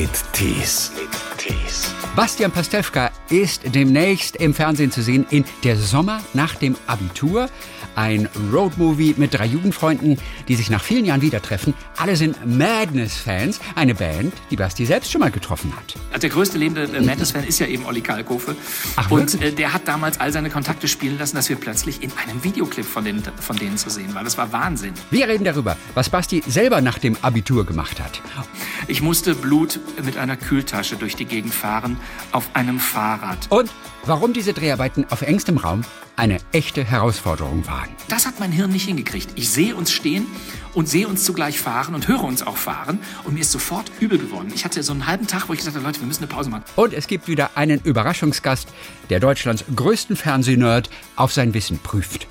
mit Tees. Bastian Pastewka ist demnächst im Fernsehen zu sehen in Der Sommer nach dem Abitur. Ein Roadmovie mit drei Jugendfreunden, die sich nach vielen Jahren wieder treffen. Alle sind Madness-Fans, eine Band, die Basti selbst schon mal getroffen hat. Also der größte lebende äh, Madness-Fan ist ja eben Olli Kalkofe. Ach, und äh, der hat damals all seine Kontakte spielen lassen, dass wir plötzlich in einem Videoclip von denen, von denen zu sehen waren. Das war Wahnsinn. Wir reden darüber, was Basti selber nach dem Abitur gemacht hat. Ich musste Blut mit einer Kühltasche durch die Gegend fahren, auf einem Fahrrad. Und warum diese Dreharbeiten auf engstem Raum eine echte Herausforderung waren. Das hat mein Hirn nicht hingekriegt. Ich sehe uns stehen und sehe uns zugleich fahren und höre uns auch fahren. Und mir ist sofort übel geworden. Ich hatte so einen halben Tag, wo ich gesagt habe, Leute, wir müssen eine Pause machen. Und es gibt wieder einen Überraschungsgast, der Deutschlands größten Fernsehnerd auf sein Wissen prüft.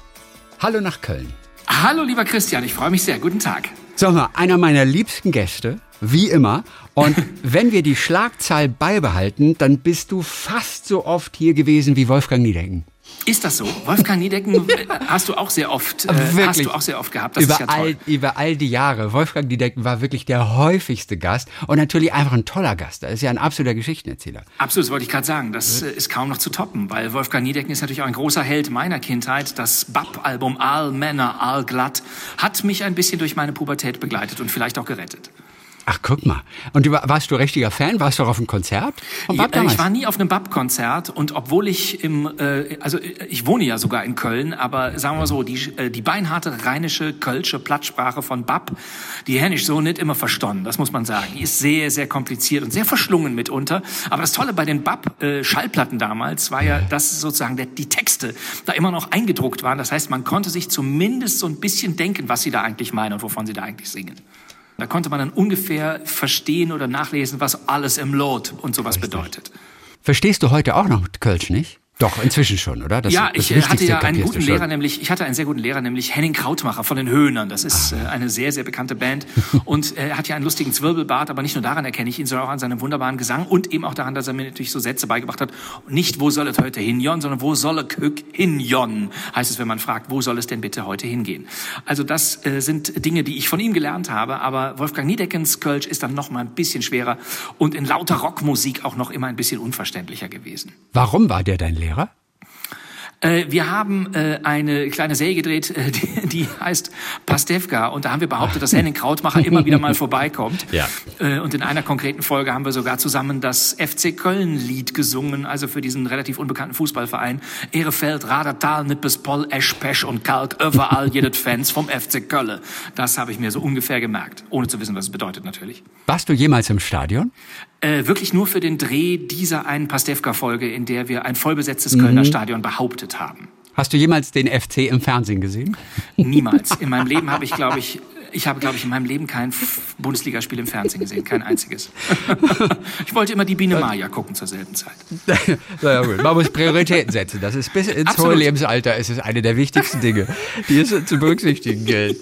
Hallo nach Köln. Hallo, lieber Christian, ich freue mich sehr. Guten Tag. Sag mal, einer meiner liebsten Gäste, wie immer. Und wenn wir die Schlagzahl beibehalten, dann bist du fast so oft hier gewesen wie Wolfgang Niedecken. Ist das so? Wolfgang Niedecken hast du auch sehr oft, äh, hast du auch sehr oft gehabt. Das über, ist ja toll. all, über all die Jahre. Wolfgang Niedecken war wirklich der häufigste Gast und natürlich einfach ein toller Gast. Er ist ja ein absoluter Geschichtenerzähler. Absolut, das wollte ich gerade sagen. Das äh, ist kaum noch zu toppen, weil Wolfgang Niedecken ist natürlich auch ein großer Held meiner Kindheit. Das BAP-Album All Männer, All Glatt hat mich ein bisschen durch meine Pubertät begleitet und vielleicht auch gerettet. Ach, guck mal. Und du, war- warst du richtiger Fan? Warst du auch auf einem Konzert? Ja, Bab äh, ich war nie auf einem BAP-Konzert und obwohl ich im, äh, also äh, ich wohne ja sogar in Köln, aber sagen wir mal so, die, äh, die beinharte rheinische, kölsche Plattsprache von BAP, die hätte ich so nicht immer verstanden, das muss man sagen. Die ist sehr, sehr kompliziert und sehr verschlungen mitunter. Aber das Tolle bei den BAP-Schallplatten damals war ja, dass sozusagen die Texte da immer noch eingedruckt waren. Das heißt, man konnte sich zumindest so ein bisschen denken, was sie da eigentlich meinen und wovon sie da eigentlich singen. Da konnte man dann ungefähr verstehen oder nachlesen, was alles im Lot und sowas bedeutet. Verstehst du heute auch noch Kölsch nicht? Doch, inzwischen schon, oder? Das, ja, ich äh, hatte ja einen guten schon. Lehrer, nämlich ich hatte einen sehr guten Lehrer, nämlich Henning Krautmacher von den Höhnern. Das ist Ah. äh, eine sehr sehr bekannte Band und äh, er hat ja einen lustigen Zwirbelbart, aber nicht nur daran erkenne ich ihn, sondern auch an seinem wunderbaren Gesang und eben auch daran, dass er mir natürlich so Sätze beigebracht hat. Nicht wo soll es heute hinjon, sondern wo soll es hinjon, heißt es, wenn man fragt, wo soll es denn bitte heute hingehen? Also das äh, sind Dinge, die ich von ihm gelernt habe, aber Wolfgang Niedeckens Kölsch ist dann noch mal ein bisschen schwerer und in lauter Rockmusik auch noch immer ein bisschen unverständlicher gewesen. Warum war der dein Lehrer? Äh, wir haben äh, eine kleine Serie gedreht, äh, die, heißt Pastewka. Und da haben wir behauptet, dass Henning Krautmacher immer wieder mal vorbeikommt. Ja. Und in einer konkreten Folge haben wir sogar zusammen das FC Köln-Lied gesungen, also für diesen relativ unbekannten Fußballverein. Ehrefeld, Radertal, Nippes, Poll, Esch, Pesch und Kalk, überall jedes Fans vom FC Köln. Das habe ich mir so ungefähr gemerkt, ohne zu wissen, was es bedeutet natürlich. Warst du jemals im Stadion? Äh, wirklich nur für den Dreh dieser einen Pastewka-Folge, in der wir ein vollbesetztes Mhm. Kölner Stadion behauptet haben. Hast du jemals den FC im Fernsehen gesehen? Niemals. In meinem Leben habe ich, glaube ich, ich habe, glaube ich, in meinem Leben kein Bundesligaspiel im Fernsehen gesehen, kein einziges. ich wollte immer die Biene Maya gucken zur selben Zeit. Na ja, gut. Man muss Prioritäten setzen. Das ist bis ins Absolut. hohe Lebensalter ist es eine der wichtigsten Dinge, die es zu berücksichtigen gilt.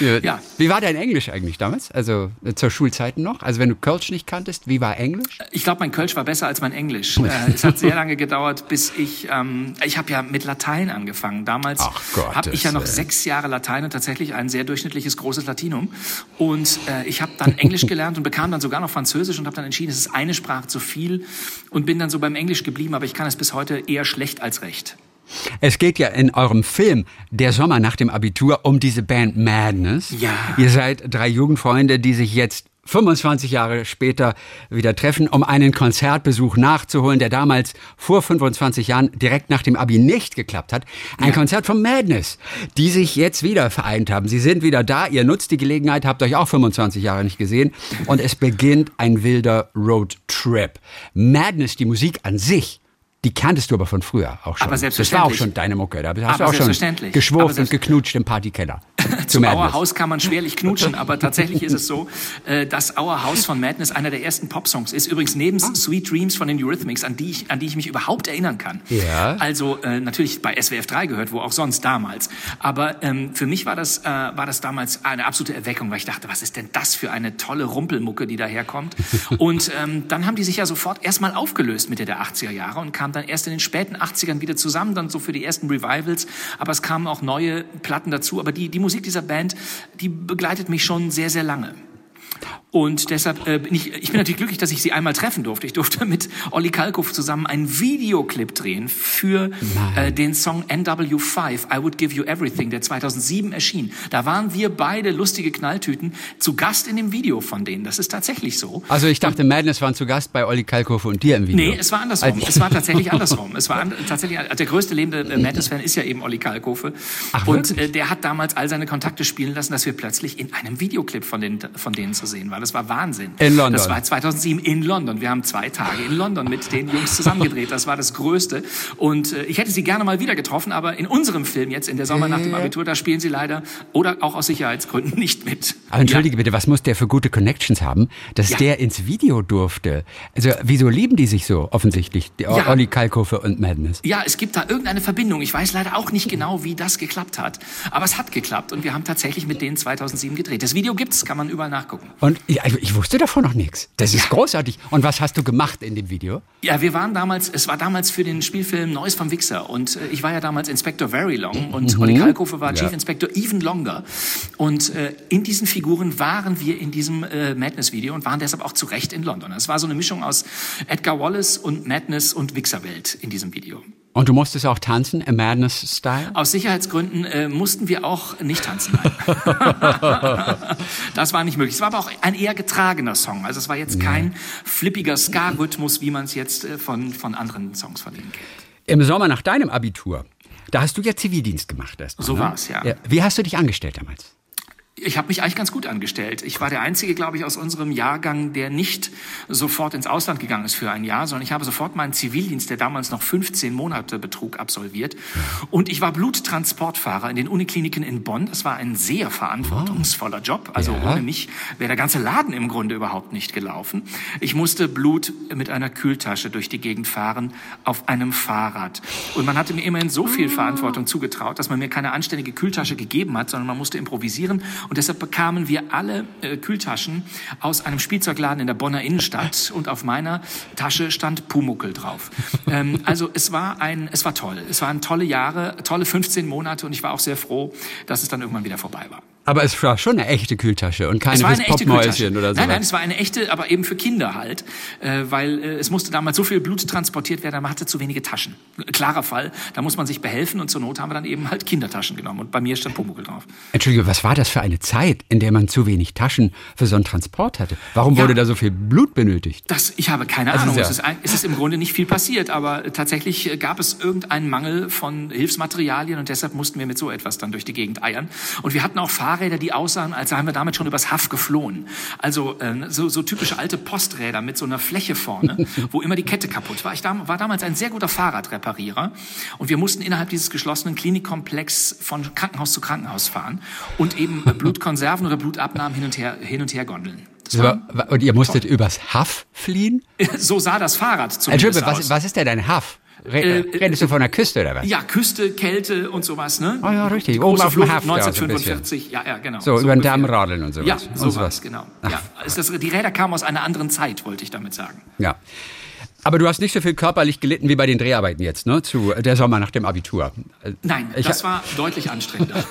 Ja. Wie war dein Englisch eigentlich damals? Also äh, zur Schulzeiten noch? Also wenn du Kölsch nicht kanntest, wie war Englisch? Ich glaube, mein Kölsch war besser als mein Englisch. Äh, es hat sehr lange gedauert, bis ich, ähm, ich habe ja mit Latein angefangen. Damals habe ich ja noch sechs Jahre Latein und tatsächlich ein sehr durchschnittliches großes Latinum. Und äh, ich habe dann Englisch gelernt und bekam dann sogar noch Französisch und habe dann entschieden, es ist eine Sprache zu viel und bin dann so beim Englisch geblieben. Aber ich kann es bis heute eher schlecht als recht. Es geht ja in eurem Film Der Sommer nach dem Abitur um diese Band Madness. Ja. Ihr seid drei Jugendfreunde, die sich jetzt 25 Jahre später wieder treffen, um einen Konzertbesuch nachzuholen, der damals vor 25 Jahren direkt nach dem Abi nicht geklappt hat. Ein Konzert von Madness, die sich jetzt wieder vereint haben. Sie sind wieder da, ihr nutzt die Gelegenheit, habt euch auch 25 Jahre nicht gesehen und es beginnt ein wilder Roadtrip. Madness, die Musik an sich, die kanntest du aber von früher auch schon. Aber Das war auch selbstverständlich. schon deine Mucke. Da hast Aber du auch schon selbstverständlich. geschwurft und geknutscht im Partykeller. Zu Madness. Our House kann man schwerlich knutschen, aber tatsächlich ist es so, äh, dass Our House von Madness einer der ersten Popsongs ist. Übrigens neben Sweet Dreams von den Eurythmics, an die ich, an die ich mich überhaupt erinnern kann. Ja. Also äh, natürlich bei SWF 3 gehört, wo auch sonst damals. Aber ähm, für mich war das, äh, war das damals eine absolute Erweckung, weil ich dachte, was ist denn das für eine tolle Rumpelmucke, die daherkommt? Und ähm, dann haben die sich ja sofort erstmal aufgelöst Mitte der 80er Jahre und kamen dann erst in den späten 80ern wieder zusammen, dann so für die ersten Revivals. Aber es kamen auch neue Platten dazu. Aber die, die Musik dieser Band, die begleitet mich schon sehr, sehr lange. Und deshalb äh, bin ich, ich bin natürlich glücklich, dass ich sie einmal treffen durfte. Ich durfte mit Olli Kalkow zusammen einen Videoclip drehen für äh, den Song NW5, I Would Give You Everything, der 2007 erschien. Da waren wir beide lustige Knalltüten zu Gast in dem Video von denen. Das ist tatsächlich so. Also ich dachte, Madness waren zu Gast bei Olli Kalkow und dir im Video. Nee, es war andersrum. Also es war tatsächlich andersrum. Es war an, tatsächlich, der größte lebende äh, Madness-Fan ist ja eben Olli Kalkofe. Ach, und äh, der hat damals all seine Kontakte spielen lassen, dass wir plötzlich in einem Videoclip von, den, von denen zu sehen waren. Das war Wahnsinn. In London. Das war 2007 in London. Wir haben zwei Tage in London mit den Jungs zusammengedreht. Das war das Größte. Und äh, ich hätte sie gerne mal wieder getroffen, aber in unserem Film jetzt, in der Sommer nach dem Abitur, da spielen sie leider oder auch aus Sicherheitsgründen nicht mit. Aber entschuldige bitte, was muss der für gute Connections haben, dass Ja. der ins Video durfte? Also wieso lieben die sich so offensichtlich, die Ja. Olli Kalkofe und Madness? Ja, es gibt da irgendeine Verbindung. Ich weiß leider auch nicht genau, wie das geklappt hat. Aber es hat geklappt und wir haben tatsächlich mit denen 2007 gedreht. Das Video gibt's, kann man überall nachgucken. Und ich, ich wusste davon noch nichts. Das ist großartig. Und was hast du gemacht in dem Video? Ja, wir waren damals, es war damals für den Spielfilm Neues vom Wichser und äh, ich war ja damals Inspector Very Long und Olli Kalkofe war Chief Inspector Even Longer. Und äh, in diesen Figuren waren wir in diesem äh, Madness-Video und waren deshalb auch zu Recht in London. Es war so eine Mischung aus Edgar Wallace und Madness und Wichserwelt in diesem Video. Und du musstest auch tanzen im Madness-Style? Aus Sicherheitsgründen äh, mussten wir auch nicht tanzen. Das war nicht möglich. Es war aber auch ein eher getragener Song. Also es war jetzt kein flippiger Ska-Rhythmus, wie man es jetzt äh, von, von anderen Songs von denen kennt. Im Sommer nach deinem Abitur, da hast du ja Zivildienst gemacht erst. mal, So ne? war's, ja. Wie hast du dich angestellt damals? Ich habe mich eigentlich ganz gut angestellt. Ich war der Einzige, glaube ich, aus unserem Jahrgang, der nicht sofort ins Ausland gegangen ist für ein Jahr, sondern ich habe sofort meinen Zivildienst, der damals noch 15 Monate betrug, absolviert. Und ich war Bluttransportfahrer in den Unikliniken in Bonn. Das war ein sehr verantwortungsvoller Job. Also Ja. ohne mich wäre der ganze Laden im Grunde überhaupt nicht gelaufen. Ich musste Blut mit einer Kühltasche durch die Gegend fahren auf einem Fahrrad. Und man hatte mir immerhin so viel Verantwortung zugetraut, dass man mir keine anständige Kühltasche gegeben hat, sondern man musste improvisieren. Und deshalb bekamen wir alle äh, Kühltaschen aus einem Spielzeugladen in der Bonner Innenstadt. Und auf meiner Tasche stand Pumuckel drauf. ähm, also es war ein, es war toll. Es waren tolle Jahre, tolle 15 Monate. Und ich war auch sehr froh, dass es dann irgendwann wieder vorbei war. Aber es war schon eine echte Kühltasche und keine Popmäuschen oder so. Nein, nein, es war eine echte, aber eben für Kinder halt, äh, weil äh, es musste damals so viel Blut transportiert werden, man hatte zu wenige Taschen. Klarer Fall, da muss man sich behelfen und zur Not haben wir dann eben halt Kindertaschen genommen und bei mir stand Pumuckl drauf. Entschuldige, was war das für eine Zeit, in der man zu wenig Taschen für so einen Transport hatte? Warum Ja. wurde da so viel Blut benötigt? Das, ich habe keine Ahnung. sehr- Es ist, ein- es ist im Grunde nicht viel passiert, aber tatsächlich äh, gab es irgendeinen Mangel von Hilfsmaterialien und deshalb mussten wir mit so etwas dann durch die Gegend eiern. Und wir hatten auch Fahrräder, die aussahen, als seien wir damit schon übers Haff geflohen. Also äh, so, so typische alte Posträder mit so einer Fläche vorne, wo immer die Kette kaputt war. Ich war damals ein sehr guter Fahrradreparierer und wir mussten innerhalb dieses geschlossenen Klinikkomplex von Krankenhaus zu Krankenhaus fahren und eben Blutkonserven oder Blutabnahmen hin und her, hin und her gondeln. War, Und ihr musstet übers Haff fliehen? so sah das Fahrrad zumindest Entschuldige, aus. was, was ist denn ein Haff? Re Äh, redest du von der Küste oder was? Ja, Küste, Kälte und sowas, ne? Ah ja, richtig. Die Oben auf dem ja, so ein 1945, ja, ja, genau. So, über den. Damm radeln und sowas. Ja, Und so sowas. was, genau. Ja, ist das, die Räder kamen aus einer anderen Zeit, wollte ich damit sagen. Ja. Aber du hast nicht so viel körperlich gelitten wie bei den Dreharbeiten jetzt, ne? Zu der Sommer nach dem Abitur. Nein, Ich das war deutlich anstrengender.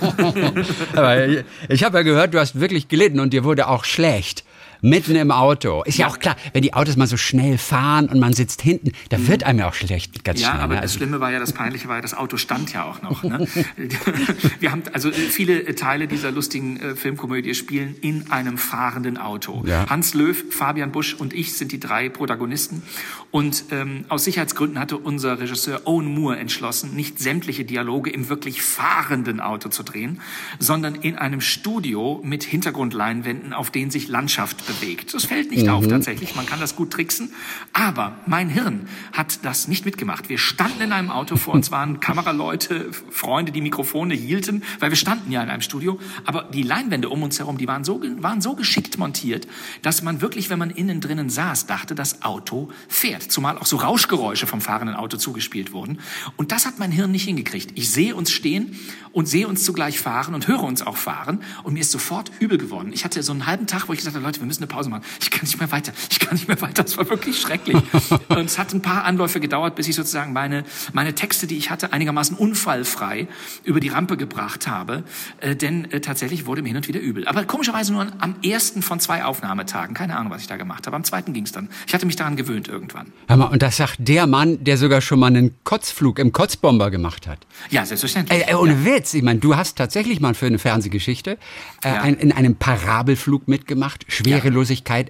Aber ich, ich habe ja gehört, du hast wirklich gelitten und dir wurde auch schlecht. Mitten im Auto. Ist ja, Ja. auch klar, wenn die Autos mal so schnell fahren und man sitzt hinten, da wird einem ja auch schlecht ganz Mhm. Ja, schnell. aber ne? das Schlimme war ja, das Peinliche war ja, das Auto stand ja auch noch. Ne? Wir haben also äh, viele äh, Teile dieser lustigen äh, Filmkomödie spielen in einem fahrenden Auto. Ja. Hans Löw, Fabian Busch und ich sind die drei Protagonisten. Und ähm, aus Sicherheitsgründen hatte unser Regisseur Owen Moore entschlossen, nicht sämtliche Dialoge im wirklich fahrenden Auto zu drehen, sondern in einem Studio mit Hintergrundleinwänden, auf denen sich Landschaft bewegt. Das fällt nicht auf tatsächlich, man kann das gut tricksen. Aber mein Hirn hat das nicht mitgemacht. Wir standen in einem Auto, vor uns waren Kameraleute, Freunde, die Mikrofone hielten, weil wir standen ja in einem Studio. Aber die Leinwände um uns herum, die waren so, waren so geschickt montiert, dass man wirklich, wenn man innen drinnen saß, dachte, das Auto fährt. Zumal auch so Rauschgeräusche vom fahrenden Auto zugespielt wurden. Und das hat mein Hirn nicht hingekriegt. Ich sehe uns stehen und sehe uns zugleich fahren und höre uns auch fahren. Und mir ist sofort übel geworden. Ich hatte so einen halben Tag, wo ich gesagt habe, Leute, wir müssen eine Pause machen. Ich kann nicht mehr weiter. Ich kann nicht mehr weiter. Das war wirklich schrecklich. und es hat ein paar Anläufe gedauert, bis ich sozusagen meine, meine Texte, die ich hatte, einigermaßen unfallfrei über die Rampe gebracht habe. Äh, denn äh, tatsächlich wurde mir hin und wieder übel. Aber komischerweise nur am ersten von zwei Aufnahmetagen. Keine Ahnung, was ich da gemacht habe. Am zweiten ging es dann. Ich hatte mich daran gewöhnt irgendwann. Hör mal, und das sagt der Mann, der sogar schon mal einen Kotzflug im Kotzbomber gemacht hat. Ja, selbstverständlich. Äh, ohne ja. Witz. Ich meine, du hast tatsächlich mal für eine Fernsehgeschichte äh, ja. ein, in einem Parabelflug mitgemacht, ja.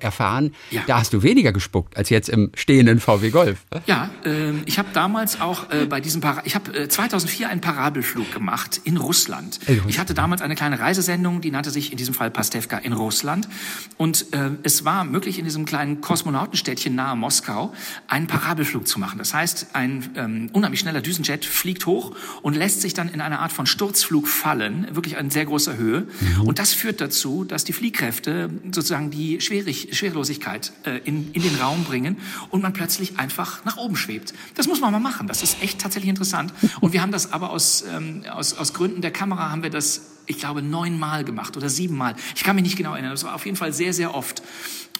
Erfahren. Ja. Da hast du weniger gespuckt als jetzt im stehenden VW Golf. Ja, äh, ich habe damals auch äh, bei diesem Para ich habe äh, 2004 einen Parabelflug gemacht in Russland. Ich hatte damals eine kleine Reisesendung, die nannte sich in diesem Fall Pastewka in Russland und äh, es war möglich in diesem kleinen Kosmonautenstädtchen nahe Moskau einen Parabelflug zu machen. Das heißt, ein ähm, unheimlich schneller Düsenjet fliegt hoch und lässt sich dann in eine Art von Sturzflug fallen, wirklich an sehr großer Höhe. Mhm. Und das führt dazu, dass die Fliehkräfte sozusagen die Schwierig Schwerelosigkeit äh, in, in den Raum bringen und man plötzlich einfach nach oben schwebt. Das muss man mal machen. Das ist echt tatsächlich interessant. Und wir haben das aber aus, ähm, aus, aus Gründen der Kamera haben wir das, ich glaube, neunmal gemacht oder siebenmal. Ich kann mich nicht genau erinnern. Das war auf jeden Fall sehr, sehr oft.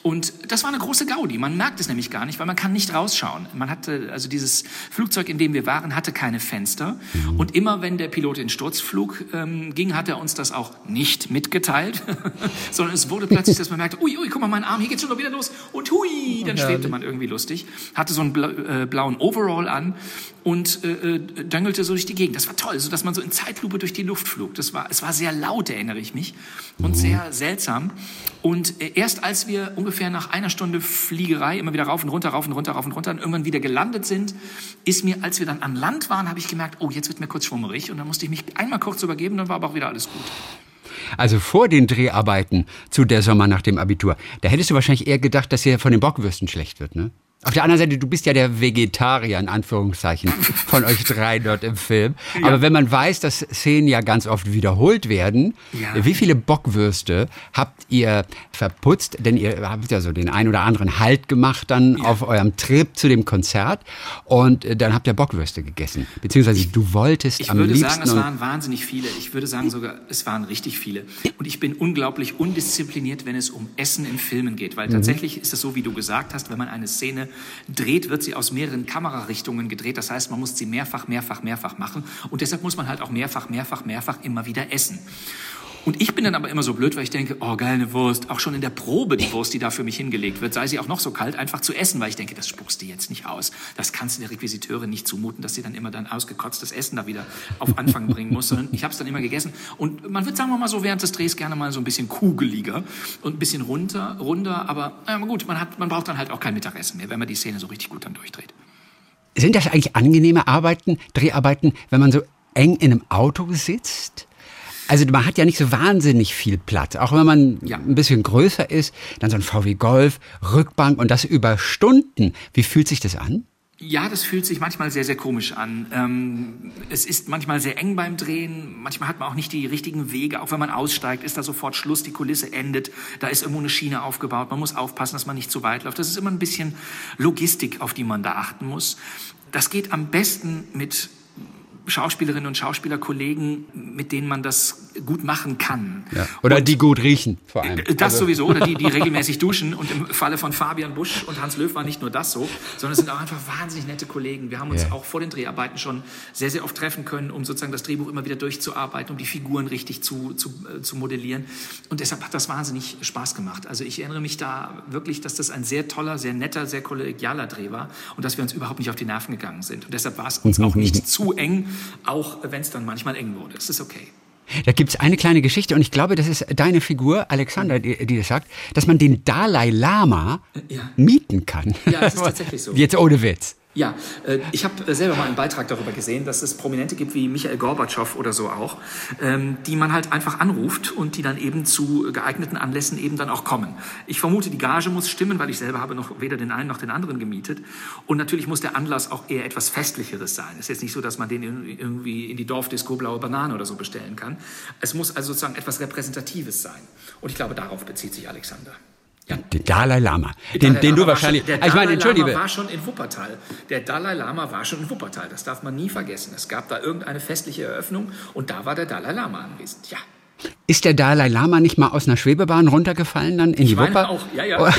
Und das war eine große Gaudi. Man merkt es nämlich gar nicht, weil man kann nicht rausschauen. Man hatte, also dieses Flugzeug, in dem wir waren, hatte keine Fenster. Mhm. Und immer wenn der Pilot in Sturzflug ähm, ging, hat er uns das auch nicht mitgeteilt, sondern es wurde plötzlich, dass man merkte, ui, ui, guck mal, mein Arm, hier geht's schon wieder los. Und hui, dann schwebte man irgendwie lustig. Hatte so einen bla äh, blauen Overall an und äh, äh, döngelte so durch die Gegend. Das war toll, so dass man so in Zeitlupe durch die Luft flog. Das war, es war sehr laut, erinnere ich mich, und mhm. sehr seltsam. Und äh, erst als wir ungefähr nach einer Stunde Fliegerei immer wieder rauf und runter, rauf und runter, rauf und runter und irgendwann wieder gelandet sind, ist mir, als wir dann an Land waren, habe ich gemerkt, oh, jetzt wird mir kurz schwummerig. Und dann musste ich mich einmal kurz übergeben, dann war aber auch wieder alles gut. Also vor den Dreharbeiten zu der Sommer nach dem Abitur, da hättest du wahrscheinlich eher gedacht, dass hier von den Bockwürsten schlecht wird, ne? Auf der anderen Seite, du bist ja der Vegetarier in Anführungszeichen von euch drei dort im Film. Ja. Aber wenn man weiß, dass Szenen ja ganz oft wiederholt werden, ja. wie viele Bockwürste habt ihr verputzt? Denn ihr habt ja so den ein oder anderen Halt gemacht dann ja. auf eurem Trip zu dem Konzert und äh, dann habt ihr Bockwürste gegessen. Beziehungsweise du wolltest ich am liebsten... Ich würde sagen, es waren wahnsinnig viele. Ich würde sagen sogar, es waren richtig viele. Und ich bin unglaublich undiszipliniert, wenn es um Essen in Filmen geht. Weil mhm. tatsächlich ist es so, wie du gesagt hast, wenn man eine Szene dreht, wird sie aus mehreren Kamerarichtungen gedreht. Das heißt, man muss sie mehrfach, mehrfach, mehrfach machen. Und deshalb muss man halt auch mehrfach, mehrfach, mehrfach immer wieder essen. Und ich bin dann aber immer so blöd, weil ich denke, oh geil, eine Wurst. Auch schon in der Probe die Wurst, die da für mich hingelegt wird, sei sie auch noch so kalt, einfach zu essen, weil ich denke, das spuckst du jetzt nicht aus. Das kannst du der Requisiteurin nicht zumuten, dass sie dann immer dann ausgekotztes Essen da wieder auf Anfang bringen muss, sondern ich habe es dann immer gegessen. Und man wird, sagen wir mal so, während des Drehs gerne mal so ein bisschen kugeliger und ein bisschen runter, runder, aber äh, gut, man, hat, man braucht dann halt auch kein Mittagessen mehr, wenn man die Szene so richtig gut dann durchdreht. Sind das eigentlich angenehme Arbeiten, Dreharbeiten, wenn man so eng in einem Auto sitzt? Also man hat ja nicht so wahnsinnig viel Platz. Auch wenn man ja. ein bisschen größer ist, dann so ein VW Golf, Rückbank und das über Stunden. Wie fühlt sich das an? Ja, das fühlt sich manchmal sehr, sehr komisch an. Ähm, es ist manchmal sehr eng beim Drehen. Manchmal hat man auch nicht die richtigen Wege. Auch wenn man aussteigt, ist da sofort Schluss. Die Kulisse endet. Da ist irgendwo eine Schiene aufgebaut. Man muss aufpassen, dass man nicht zu weit läuft. Das ist immer ein bisschen Logistik, auf die man da achten muss. Das geht am besten mit Schauspielerinnen und Schauspielerkollegen, mit denen man das gut machen kann. Ja. Oder und die gut riechen, vor allem. Das also. sowieso, oder die, die regelmäßig duschen. Und im Falle von Fabian Busch und Hans Löw war nicht nur das so, sondern es sind auch einfach wahnsinnig nette Kollegen. Wir haben uns yeah. auch vor den Dreharbeiten schon sehr, sehr oft treffen können, um sozusagen das Drehbuch immer wieder durchzuarbeiten, um die Figuren richtig zu, zu, äh, zu modellieren. Und deshalb hat das wahnsinnig Spaß gemacht. Also ich erinnere mich da wirklich, dass das ein sehr toller, sehr netter, sehr kollegialer Dreh war und dass wir uns überhaupt nicht auf die Nerven gegangen sind. Und deshalb war es uns auch nicht zu eng, auch wenn es dann manchmal eng wurde. Es ist okay. Da gibt es eine kleine Geschichte und ich glaube, das ist deine Figur, Alexander, die, die das sagt, dass man den Dalai Lama ja. mieten kann. Ja, das ist tatsächlich so. Jetzt ohne Witz. Ja, äh, ich habe äh, selber mal einen Beitrag darüber gesehen, dass es Prominente gibt wie Michael Gorbatschow oder so auch, ähm, die man halt einfach anruft und die dann eben zu geeigneten Anlässen eben dann auch kommen. Ich vermute, die Gage muss stimmen, weil ich selber habe noch weder den einen noch den anderen gemietet. Und natürlich muss der Anlass auch eher etwas Festlicheres sein. Es ist jetzt nicht so, dass man den irgendwie in die Dorfdisco Blaue Banane oder so bestellen kann. Es muss also sozusagen etwas Repräsentatives sein. Und ich glaube, darauf bezieht sich Alexander. Ja. Den Dalai Lama. Den, Dalai den du wahrscheinlich. Schon, der Dalai ich meine, Entschuldige. Lama war schon in Wuppertal. Der Dalai Lama war schon in Wuppertal. Das darf man nie vergessen. Es gab da irgendeine festliche Eröffnung und da war der Dalai Lama anwesend. Ja. Ist der Dalai Lama nicht mal aus einer Schwebebahn runtergefallen dann in Ich die meine Wupper? auch, ja, ja. Oh.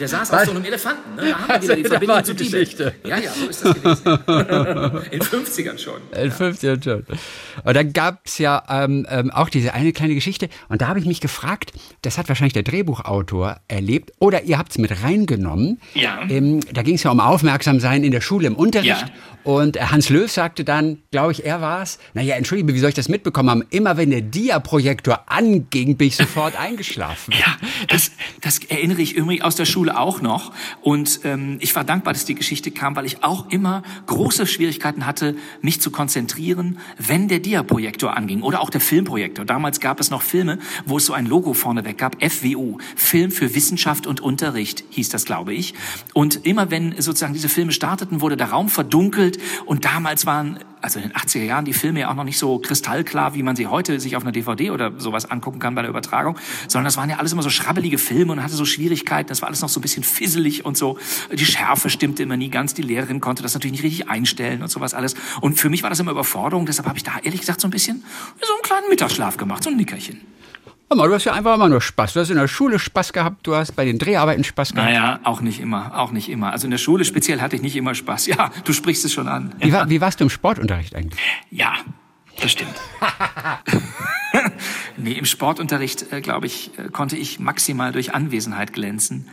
Der saß auf so einem Elefanten. Ne? Da haben wir wieder die Verbindung war zu. Geschichte. Ja, ja, so ist das gewesen. In 50ern schon. In 15 schon. Und dann gab's ja ähm, ähm, auch diese eine kleine Geschichte. Und da habe ich mich gefragt, das hat wahrscheinlich der Drehbuchautor erlebt oder ihr habt's mit reingenommen. Ja. Ähm, da ging's ja um Aufmerksamsein in der Schule, im Unterricht. Ja. Und Hans Löw sagte dann, glaube ich, er war's. Naja, entschuldige, wie soll ich das mitbekommen haben? Immer wenn der Dia-Projektor anging, bin ich sofort eingeschlafen. Ja, das, das erinnere ich irgendwie aus der Schule auch noch. Und ähm, ich war dankbar, dass die Geschichte kam, weil ich auch immer große Schwierigkeiten hatte, mich zu konzentrieren, wenn der Dia-Projektor anging oder auch der Filmprojektor. Damals gab es noch Filme, wo es so ein Logo vorneweg gab, FWU, Film für Wissenschaft und Unterricht hieß das, glaube ich. Und immer wenn sozusagen diese Filme starteten, wurde der Raum verdunkelt und damals waren also in den 80er Jahren die Filme ja auch noch nicht so kristallklar, wie man sie heute sich auf einer DVD oder sowas angucken kann bei der Übertragung, sondern das waren ja alles immer so schrabbelige Filme und hatte so Schwierigkeiten, das war alles noch so ein bisschen fisselig und so. Die Schärfe stimmte immer nie ganz, die Lehrerin konnte das natürlich nicht richtig einstellen und sowas alles. Und für mich war das immer Überforderung, deshalb habe ich da ehrlich gesagt so ein bisschen so einen kleinen Mittagsschlaf gemacht, so ein Nickerchen. Hör mal, du hast ja einfach immer nur Spaß. Du hast in der Schule Spaß gehabt, du hast bei den Dreharbeiten Spaß gehabt. Naja, auch nicht immer, auch nicht immer. Also in der Schule speziell hatte ich nicht immer Spaß. Ja, du sprichst es schon an. Wie, war, wie warst du im Sportunterricht eigentlich? Ja, das stimmt. nee, im Sportunterricht, äh, glaube ich, äh, konnte ich maximal durch Anwesenheit glänzen.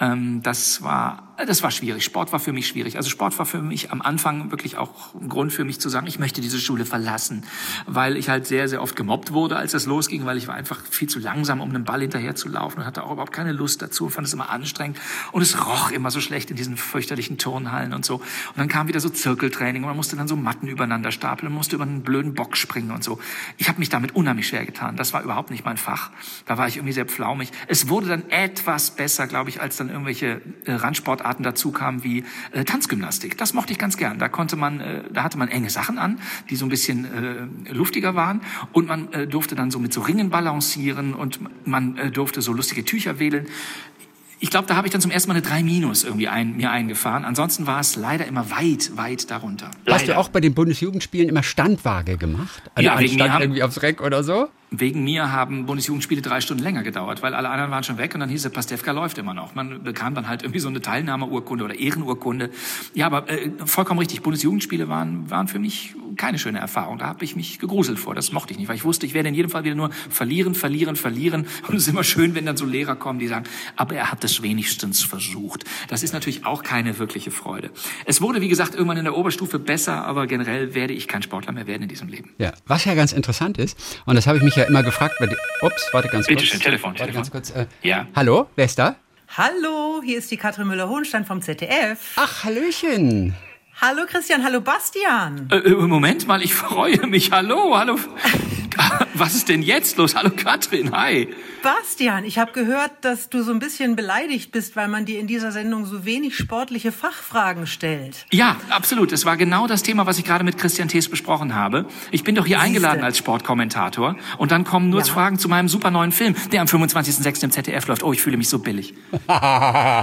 Ähm, das war, äh, das war schwierig. Sport war für mich schwierig. Also Sport war für mich am Anfang wirklich auch ein Grund für mich zu sagen, ich möchte diese Schule verlassen, weil ich halt sehr, sehr oft gemobbt wurde, als das losging, weil ich war einfach viel zu langsam, um einem Ball hinterher zu laufen und hatte auch überhaupt keine Lust dazu und fand es immer anstrengend und es roch immer so schlecht in diesen fürchterlichen Turnhallen und so. Und dann kam wieder so Zirkeltraining und man musste dann so Matten übereinander stapeln, musste über einen blöden Bock springen und so. Ich habe mich damit unheimlich schwer getan. Das war überhaupt nicht mein Fach. Da war ich irgendwie sehr pflaumig. Es wurde dann etwas besser, glaube ich, als dann irgendwelche äh, Randsportarten dazu kamen wie äh, Tanzgymnastik. Das mochte ich ganz gern. Da konnte man, äh, da hatte man enge Sachen an, die so ein bisschen äh, luftiger waren und man äh, durfte dann so mit so Ringen balancieren und man äh, durfte so lustige Tücher wählen. Ich glaube, da habe ich dann zum ersten Mal eine 3 Minus irgendwie ein, mir eingefahren. Ansonsten war es leider immer weit, weit darunter. Hast du Leider. auch bei den Bundesjugendspielen immer Standwaage gemacht? Also Ja, wegen mir haben- irgendwie aufs Reck oder so? Wegen mir haben Bundesjugendspiele drei Stunden länger gedauert, weil alle anderen waren schon weg und dann hieß es, Pastewka läuft immer noch. Man bekam dann halt irgendwie so eine Teilnahmeurkunde oder Ehrenurkunde. Ja, aber äh, vollkommen richtig, Bundesjugendspiele waren, waren für mich keine schöne Erfahrung. Da habe ich mich gegruselt vor, das mochte ich nicht, weil ich wusste, ich werde in jedem Fall wieder nur verlieren, verlieren, verlieren. Und es ist immer schön, wenn dann so Lehrer kommen, die sagen, aber er hat es wenigstens versucht. Das ist natürlich auch keine wirkliche Freude. Es wurde, wie gesagt, irgendwann in der Oberstufe besser, aber generell werde ich kein Sportler mehr werden in diesem Leben. Ja, was ja ganz interessant ist, und das habe ich mich ja immer gefragt, bei den, ups, warte ganz Bitte kurz. schön, Telefon, Warte Telefon. ganz kurz. Äh, Ja. Hallo, wer ist da? Hallo, hier ist die Katrin Müller-Hohenstein vom ZDF. Ach, Hallöchen. Hallo Christian, hallo Bastian. Äh, äh, Moment mal, ich freue mich. Hallo, hallo. Was ist denn jetzt los? Hallo Katrin, hi. Bastian, ich habe gehört, dass du so ein bisschen beleidigt bist, weil man dir in dieser Sendung so wenig sportliche Fachfragen stellt. Ja, absolut. Es war genau das Thema, was ich gerade mit Christian Thees besprochen habe. Ich bin doch hier Siehste. eingeladen als Sportkommentator und dann kommen nur Ja. Fragen zu meinem super neuen Film, der am 25.06. im ZDF läuft. Oh, ich fühle mich so billig.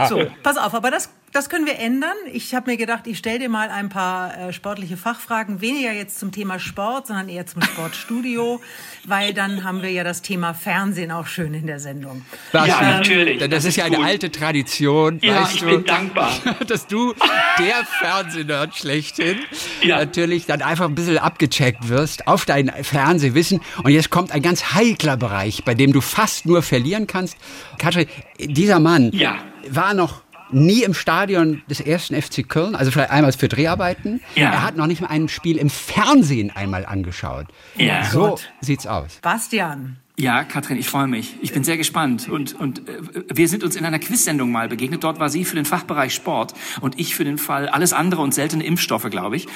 So, pass auf, aber das, das können wir ändern. Ich habe mir gedacht, ich stelle dir mal ein paar äh, sportliche Fachfragen, weniger jetzt zum Thema Sport, sondern eher zum Sportstudio, weil dann haben wir ja das Thema Fernsehen auch schön in der Sendung. Basti, natürlich. Das, Das ist ist ja eine gut. alte Tradition, Ja, weißt ich du, bin dankbar. dass du, der Fernsehnerd schlechthin, Ja. natürlich dann einfach ein bisschen abgecheckt wirst auf dein Fernsehwissen. Und jetzt kommt ein ganz heikler Bereich, bei dem du fast nur verlieren kannst. Katrin, dieser Mann Ja. war noch nie im Stadion des ersten FC Köln, also vielleicht einmal für Dreharbeiten. Ja. Er hat noch nicht mal ein Spiel im Fernsehen einmal angeschaut. Ja. So Gott. sieht's aus. Bastian, Ja, Katrin, ich freue mich. Ich bin sehr gespannt. Und, und äh, wir sind uns in einer Quiz-Sendung mal begegnet. Dort war sie für den Fachbereich Sport und ich für den Fall alles andere und seltene Impfstoffe, glaube ich.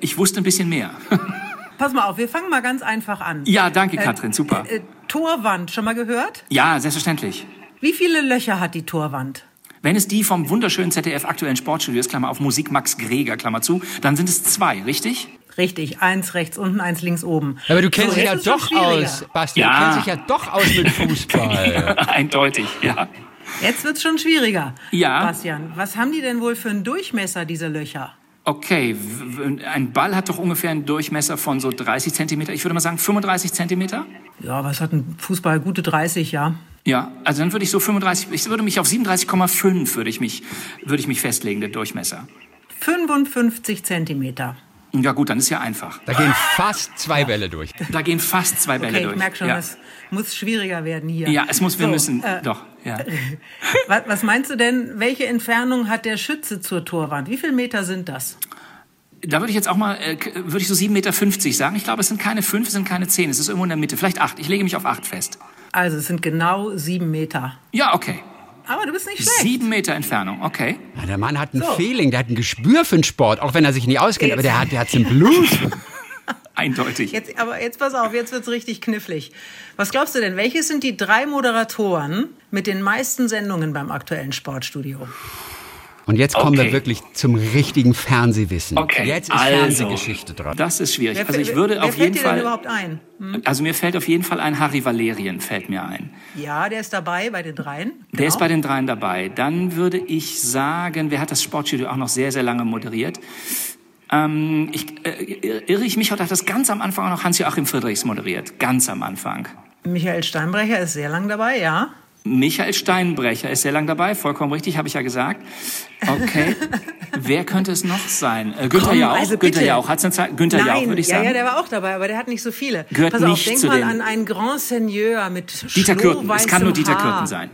Ich wusste ein bisschen mehr. pass mal auf, wir fangen mal ganz einfach an. ja, danke, Katrin. Super. Äh, Torwand, schon mal gehört? Ja, selbstverständlich. Wie viele Löcher hat die Torwand? Wenn es die vom wunderschönen ZDF aktuellen Sportstudio ist, Klammer auf Musik Max Greger, Klammer zu, dann sind es zwei, richtig? Richtig, eins rechts unten, eins links oben. Aber du kennst So, dich ja es doch schwieriger. aus, Basti, Ja. du kennst dich ja doch aus mit Fußball. Eindeutig, ja. Jetzt wird's schon schwieriger. Ja. Bastian, was haben die denn wohl für einen Durchmesser, diese Löcher? Okay, ein Ball hat doch ungefähr einen Durchmesser von so 30 Zentimeter. Ich würde mal sagen 35 Zentimeter. Ja, was hat ein Fußball? Gute 30, ja. Ja, also dann würde ich so 35, ich würde mich auf 37,5 würde ich mich, würde ich mich festlegen, der Durchmesser. 55 Zentimeter. Ja gut, dann ist ja einfach. Da gehen fast zwei Bälle durch. Da gehen fast zwei Bälle Okay, durch. ich merke schon, ja. das muss schwieriger werden hier. ja, es muss, wir So, müssen, äh, doch, ja. was, was meinst du denn, welche Entfernung hat der Schütze zur Torwand? Wie viele Meter sind das? Da würde ich jetzt auch mal, äh, würde ich so 7,50 Meter sagen. Ich glaube, es sind keine fünf, es sind keine zehn, es ist irgendwo in der Mitte. Vielleicht acht. Ich lege mich auf acht fest. Also es sind genau sieben Meter. Ja, okay. Aber du bist nicht schlecht. Sieben Meter Entfernung, okay. Ja, der Mann hat ein So. Feeling, der hat ein Gespür für den Sport, auch wenn er sich nicht auskennt, aber der hat der hat's im Blut. Eindeutig. Jetzt, aber jetzt pass auf, jetzt wird's richtig knifflig. Was glaubst du denn, welche sind die drei Moderatoren mit den meisten Sendungen beim aktuellen Sportstudio? Und jetzt kommen wir Okay. wirklich zum richtigen Fernsehwissen. Okay, Jetzt ist also, Fernsehgeschichte dran. Das ist schwierig. Wer, Also ich wer- würde wer auf fällt jeden dir denn Fall, überhaupt ein? Hm? also mir fällt auf jeden Fall ein Harry Valerien, fällt mir ein. Ja, der ist dabei bei den dreien. Der ist Genau. bei den dreien dabei. Dann würde ich sagen, wer hat das Sportstudio auch noch sehr, sehr lange moderiert? Ähm, ich, äh, irre ich mich oder hat das ganz am Anfang auch noch Hans-Joachim Friedrichs moderiert? Ganz am Anfang. Michael Steinbrecher ist sehr lang dabei, ja. Michael Steinbrecher ist sehr lang dabei, vollkommen richtig, habe ich ja gesagt. Okay. Wer könnte es noch sein? Äh, Günther Komm, Jauch. also Günther. Jauch hat's eine Zeit. Günther Jauch Nein, würde ich ja, sagen. ja, der war auch dabei, aber der hat nicht so viele. Gehört Pass auf, nicht denk zu mal den- an einen Grand Seigneur mit Dieter Kürten. Es kann nur Dieter Haar. Kürten sein.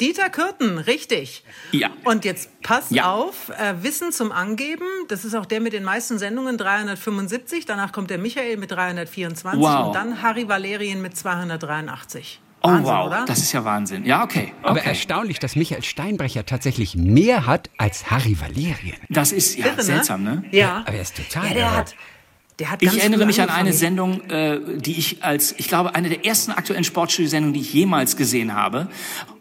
Dieter Kürten, richtig. Ja. Und jetzt pass Ja. auf, äh, Wissen zum Angeben, das ist auch der mit den meisten Sendungen, 375, danach kommt der Michael mit 324 Wow. und dann Harry Valerien mit 283. Oh Wahnsinn, wow, oder? das ist ja Wahnsinn. Ja, okay. Aber okay. erstaunlich, dass Michael Steinbrecher tatsächlich mehr hat als Harry Valerien. Das ist ja Irre, ne? seltsam, ne? Ja. Aber er ist total Ja, der irre. hat, der hat ganz Ich erinnere mich an eine. Sendung, äh, die ich als, ich glaube, eine der ersten aktuellen Sportstudio-Sendungen, die ich jemals gesehen habe.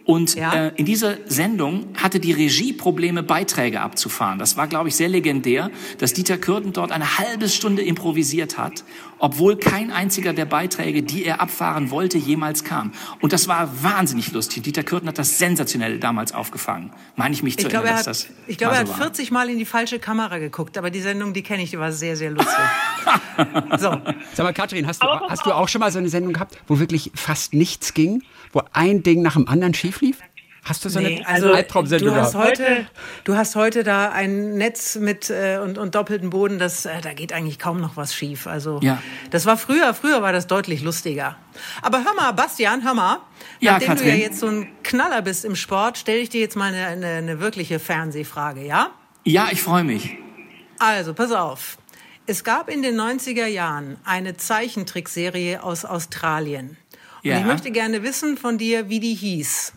Und Ja. äh, in dieser Sendung hatte die Regie Probleme, Beiträge abzufahren. Das war, glaube ich, sehr legendär, dass Dieter Kürten dort eine halbe Stunde improvisiert hat, obwohl kein einziger der Beiträge, die er abfahren wollte, jemals kam. Und das war wahnsinnig lustig. Dieter Kürten hat das sensationell damals aufgefangen. Meine ich mich zu Ich glaube, erinnern, er dass hat, das ich glaube, mal er hat war. 40 Mal in die falsche Kamera geguckt, aber die Sendung, die kenne ich, die war sehr, sehr lustig. so, Sag mal, Katrin, hast du, hast du auch schon mal so eine Sendung gehabt, wo wirklich fast nichts ging? Wo ein Ding nach dem anderen schief lief? Hast du so nee, eine also Albtraumsendung du hast gehabt? heute, du hast heute da ein Netz mit äh, und, und doppelten Boden, das äh, da geht eigentlich kaum noch was schief. Also Ja. das war früher, früher war das deutlich lustiger. Aber hör mal, Bastian, hör mal, Ja, nachdem du ja Katrin. jetzt so ein Knaller bist im Sport, stelle ich dir jetzt mal eine, eine, eine wirkliche Fernsehfrage, ja? Ja, ich freue mich. Also, pass auf. Es gab in den 90er Jahren eine Zeichentrickserie aus Australien. Und Ja. ich möchte gerne wissen von dir, wie die hieß.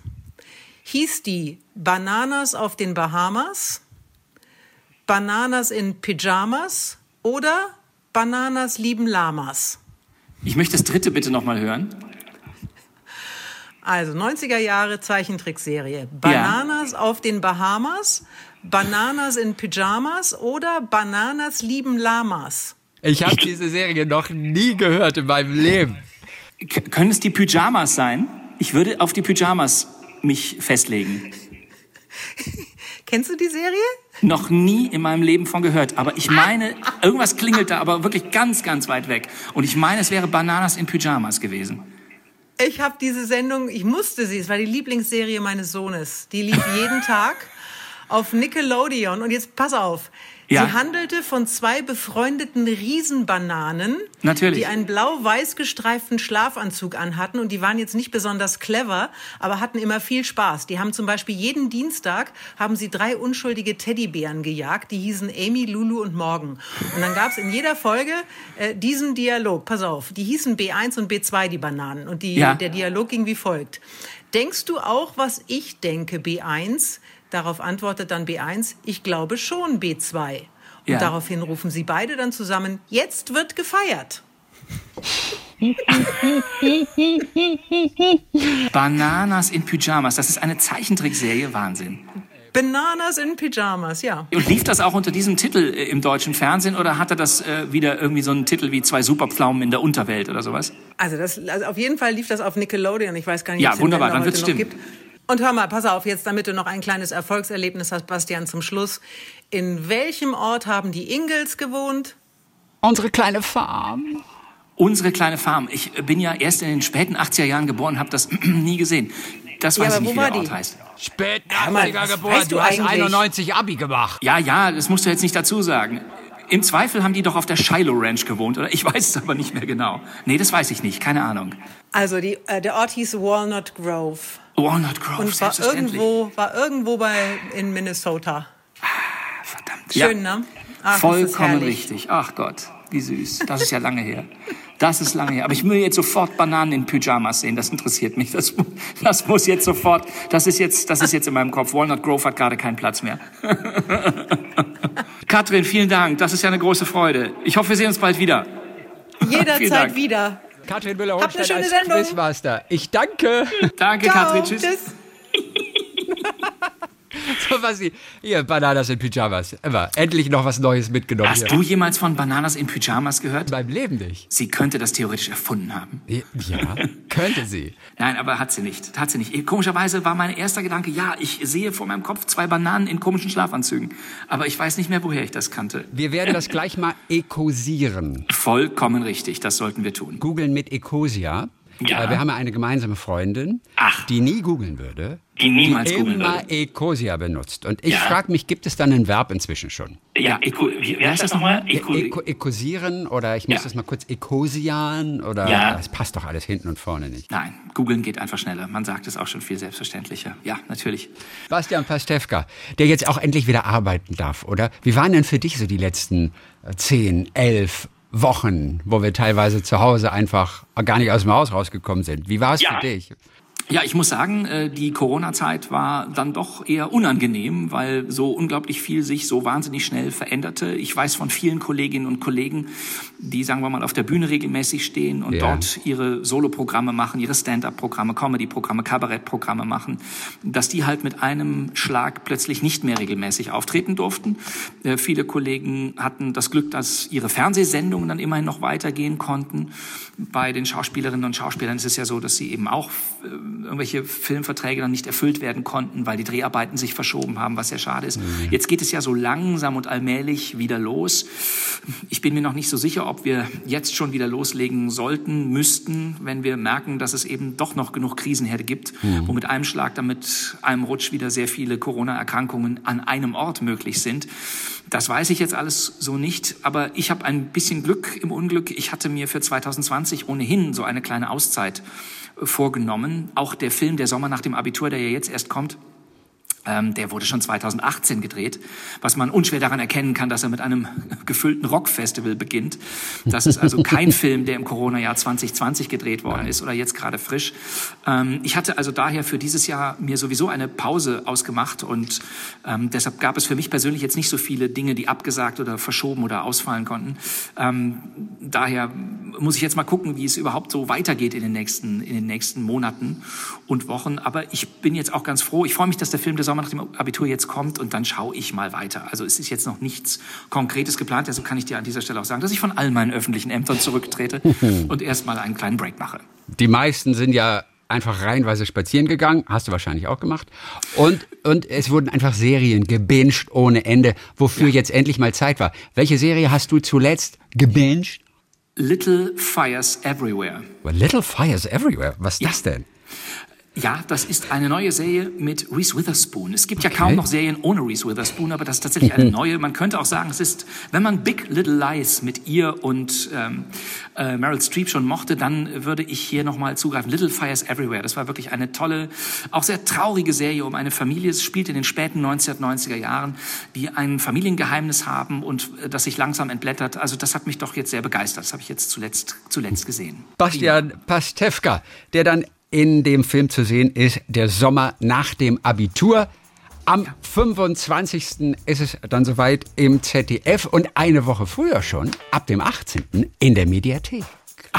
Hieß die Bananas auf den Bahamas, Bananas in Pyjamas oder Bananas lieben Lamas? Ich möchte das dritte bitte nochmal hören. Also 90er Jahre Zeichentrickserie. Bananas auf den Bahamas, Bananas in Pyjamas oder Bananas lieben Lamas? Ich habe diese Serie noch nie gehört in meinem Leben. K können es die Pyjamas sein? Ich würde auf die Pyjamas mich festlegen. Kennst du die Serie? Noch nie in meinem Leben von gehört. Aber ich meine, irgendwas klingelt da, aber wirklich ganz, ganz weit weg. Und ich meine, es wäre Bananas in Pyjamas gewesen. Ich habe diese Sendung, ich musste sie, es war die Lieblingsserie meines Sohnes. Die lief jeden Tag auf Nickelodeon. Und jetzt pass auf. Ja. Sie handelte von zwei befreundeten Riesenbananen, Natürlich. die einen blau-weiß gestreiften Schlafanzug anhatten und die waren jetzt nicht besonders clever, aber hatten immer viel Spaß. Die haben zum Beispiel jeden Dienstag haben sie drei unschuldige Teddybären gejagt, die hießen Amy, Lulu und Morgan. Und dann gab es in jeder Folge äh, diesen Dialog. Pass auf, die hießen B1 und B2 die Bananen und die, Ja. der Dialog ging wie folgt. Denkst du auch, was ich denke, B1? Darauf antwortet dann B1, ich glaube schon B2. Und Ja. daraufhin rufen sie beide dann zusammen, jetzt wird gefeiert. Bananas in Pyjamas. Das ist eine Zeichentrickserie. Wahnsinn. Bananas in Pyjamas, ja. Und lief das auch unter diesem Titel äh, im deutschen Fernsehen oder hatte das äh, wieder irgendwie so einen Titel wie zwei Superpflaumen in der Unterwelt oder sowas? Also, das, also auf jeden Fall lief das auf Nickelodeon. Ich weiß gar nicht, Ja, ob es wunderbar, dann wird's stimmen. gibt. Und hör mal, pass auf, jetzt damit du noch ein kleines Erfolgserlebnis hast, Bastian, zum Schluss. In welchem Ort haben die Ingels gewohnt? Unsere kleine Farm. Unsere kleine Farm. Ich bin ja erst in den späten 80er Jahren geboren, habe das nie gesehen. Das weiß Ja, ich nicht, wie der war Ort die? heißt. Spät mal, 80er was geboren. weißt Du, du hast eigentlich? 91 Abi gemacht. Ja, ja, das musst du jetzt nicht dazu sagen. Im Zweifel haben die doch auf der Shiloh Ranch gewohnt, oder? Ich weiß es aber nicht mehr genau. Nee, das weiß ich nicht, keine Ahnung. Also die, äh, der Ort hieß Walnut Grove Walnut Grove, und war irgendwo, war irgendwo bei in Minnesota. Verdammt. Schön, ne? Ach, Vollkommen richtig. Ach Gott, wie süß. Das ist ja lange her. Das ist lange her. Aber ich will jetzt sofort Bananen in Pyjamas sehen. Das interessiert mich. Das, das muss jetzt sofort. Das ist jetzt, das ist jetzt in meinem Kopf. Walnut Grove hat gerade keinen Platz mehr. Katrin, vielen Dank. Das ist ja eine große Freude. Ich hoffe, wir sehen uns bald wieder. Jederzeit wieder. Katrin müller Habt eine schöne als Sendung. Quizmaster. Ich danke. Danke, Ciao. Katrin. Tschüss. Tschüss. So, was sie, hier, Bananas in Pyjamas. Immer. Endlich noch was Neues mitgenommen. Hast hier. du jemals von Bananas in Pyjamas gehört? Beim Leben nicht. Sie könnte das theoretisch erfunden haben. Ja, könnte sie. Nein, aber hat sie nicht. Hat sie nicht. Komischerweise war mein erster Gedanke, ja, ich sehe vor meinem Kopf zwei Bananen in komischen Schlafanzügen. Aber ich weiß nicht mehr, woher ich das kannte. Wir werden das gleich mal ekosieren. Vollkommen richtig, das sollten wir tun. Googeln mit Ecosia. Ja. Äh, Wir haben ja eine gemeinsame Freundin, Ach. die nie googeln würde. Die niemals die googeln immer würde. Ecosia benutzt. Und ich Ja. frage mich, gibt es dann ein Verb inzwischen schon? Ja, Eco, wie, wie heißt das nochmal? Eco, Eco, ecosieren oder ich muss Ja. das mal kurz Ecosian oder Ja. das passt doch alles hinten und vorne nicht. Nein, googeln geht einfach schneller. Man sagt es auch schon viel selbstverständlicher. Ja, natürlich. Bastian Pastewka, der jetzt auch endlich wieder arbeiten darf, oder? Wie waren denn für dich so die letzten äh, zehn, elf Wochen, wo wir teilweise zu Hause einfach gar nicht aus dem Haus rausgekommen sind? Wie war es Ja. für dich? Ja, ich muss sagen, äh, die Corona-Zeit war dann doch eher unangenehm, weil so unglaublich viel sich so wahnsinnig schnell veränderte. Ich weiß von vielen Kolleginnen und Kollegen, die, sagen wir mal, auf der Bühne regelmäßig stehen und Ja. dort ihre Soloprogramme machen, ihre Stand-up-Programme, Comedy-Programme, Kabarettprogramme machen, dass die halt mit einem Schlag plötzlich nicht mehr regelmäßig auftreten durften. Äh, Viele Kollegen hatten das Glück, dass ihre Fernsehsendungen dann immerhin noch weitergehen konnten. Bei den Schauspielerinnen und Schauspielern ist es ja so, dass sie eben auch äh, irgendwelche Filmverträge dann nicht erfüllt werden konnten, weil die Dreharbeiten sich verschoben haben, was sehr schade ist. Jetzt geht es ja so langsam und allmählich wieder los. Ich bin mir noch nicht so sicher, ob wir jetzt schon wieder loslegen sollten, müssten, wenn wir merken, dass es eben doch noch genug Krisenherde gibt, wo mit einem Schlag, dann mit einem Rutsch wieder sehr viele Corona-Erkrankungen an einem Ort möglich sind. Das weiß ich jetzt alles so nicht, aber ich habe ein bisschen Glück im Unglück. Ich hatte mir für 2020 ohnehin so eine kleine Auszeit vorgenommen. Auch der Film Der Sommer nach dem Abitur, der ja jetzt erst kommt, ähm, der wurde schon 2018 gedreht, was man unschwer daran erkennen kann, dass er mit einem gefüllten Rockfestival beginnt. Das ist also kein Film, der im Corona-Jahr 2020 gedreht worden ist oder jetzt gerade frisch. Ähm, ich hatte also daher für dieses Jahr mir sowieso eine Pause ausgemacht und ähm, deshalb gab es für mich persönlich jetzt nicht so viele Dinge, die abgesagt oder verschoben oder ausfallen konnten. Ähm, daher muss ich jetzt mal gucken, wie es überhaupt so weitergeht in den nächsten, in den nächsten Monaten und Wochen. Aber ich bin jetzt auch ganz froh. Ich freue mich, dass der Film Der Sommer nach dem Abitur jetzt kommt und dann schaue ich mal weiter. Also es ist jetzt noch nichts Konkretes geplant. Deshalb kann ich dir an dieser Stelle auch sagen, dass ich von all meinen öffentlichen Ämtern zurücktrete und erstmal einen kleinen Break mache. Die meisten sind ja einfach reihenweise spazieren gegangen, hast du wahrscheinlich auch gemacht. Und, und es wurden einfach Serien gebinged ohne Ende, wofür jetzt endlich mal Zeit war. Welche Serie hast du zuletzt gebinged? Little Fires Everywhere. Well, Little Fires Everywhere. Was ist das denn? Ja, das ist eine neue Serie mit Reese Witherspoon. Es gibt ja Okay. kaum noch Serien ohne Reese Witherspoon, aber das ist tatsächlich eine neue. Man könnte auch sagen, es ist, wenn man Big Little Lies mit ihr und ähm, äh, Meryl Streep schon mochte, dann würde ich hier nochmal zugreifen. Little Fires Everywhere. Das war wirklich eine tolle, auch sehr traurige Serie um eine Familie. Es spielt in den späten 1990er Jahren, die ein Familiengeheimnis haben und äh, das sich langsam entblättert. Also das hat mich doch jetzt sehr begeistert. Das habe ich jetzt zuletzt, zuletzt gesehen. Bastian Pastewka, der dann in dem Film zu sehen ist, der Sommer nach dem Abitur. Am 25. ist es dann soweit im ZDF und eine Woche früher schon, ab dem 18. in der Mediathek.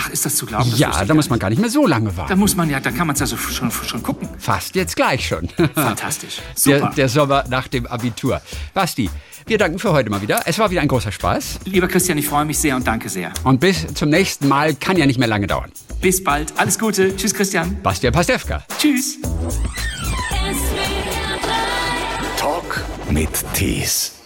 Ach, ist das zu glauben? Das ja, da muss man gar nicht mehr so lange warten. Da muss man ja, da kann man es ja so schon, schon gucken. Fast jetzt gleich schon. Fantastisch. Super. Der, der Sommer nach dem Abitur. Basti, wir danken für heute mal wieder. Es war wieder ein großer Spaß. Lieber Christian, ich freue mich sehr und danke sehr. Und bis zum nächsten Mal. Kann ja nicht mehr lange dauern. Bis bald. Alles Gute. Tschüss, Christian. Bastian Pastewka. Tschüss. Talk mit Tees.